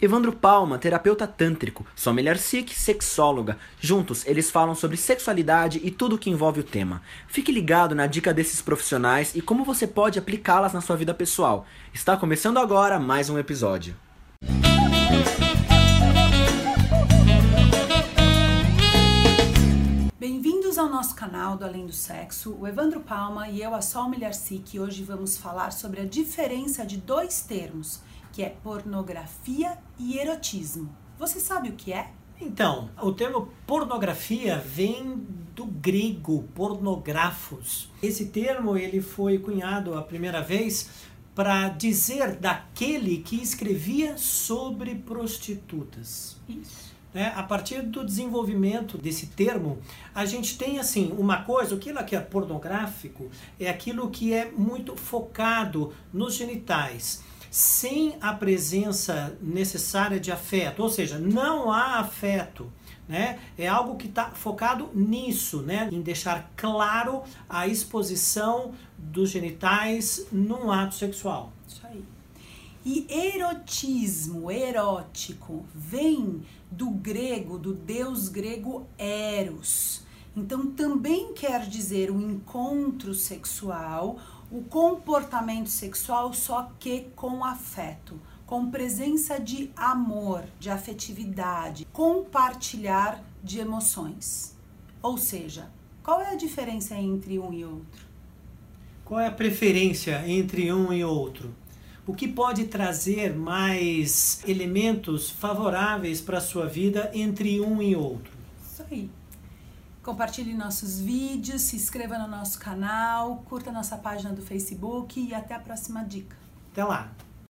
Evandro Palma, terapeuta tântrico, Sommelier Sikh, sexóloga. Juntos, eles falam sobre sexualidade e tudo o que envolve o tema. Fique ligado na dica desses profissionais e como você pode aplicá-las na sua vida pessoal. Está começando agora mais um episódio. Bem-vindos ao nosso canal do Além do Sexo. O Evandro Palma e eu, a Sol Milhar Sikh, hoje vamos falar sobre a diferença de dois termos que é pornografia e erotismo. Você sabe o que é? Então, o termo pornografia vem do grego pornografos. Esse termo ele foi cunhado a primeira vez para dizer daquele que escrevia sobre prostitutas. Isso. É, a partir do desenvolvimento desse termo, a gente tem assim uma coisa, aquilo que é pornográfico é aquilo que é muito focado nos genitais sem a presença necessária de afeto, ou seja, não há afeto. Né? É algo que está focado nisso, né? em deixar claro a exposição dos genitais num ato sexual. Isso aí. E erotismo, erótico, vem do grego, do deus grego Eros. Então também quer dizer o encontro sexual o comportamento sexual só que com afeto, com presença de amor, de afetividade, compartilhar de emoções. Ou seja, qual é a diferença entre um e outro? Qual é a preferência entre um e outro? O que pode trazer mais elementos favoráveis para a sua vida entre um e outro? Isso aí. Compartilhe nossos vídeos, se inscreva no nosso canal, curta nossa página do Facebook e até a próxima dica. Até lá!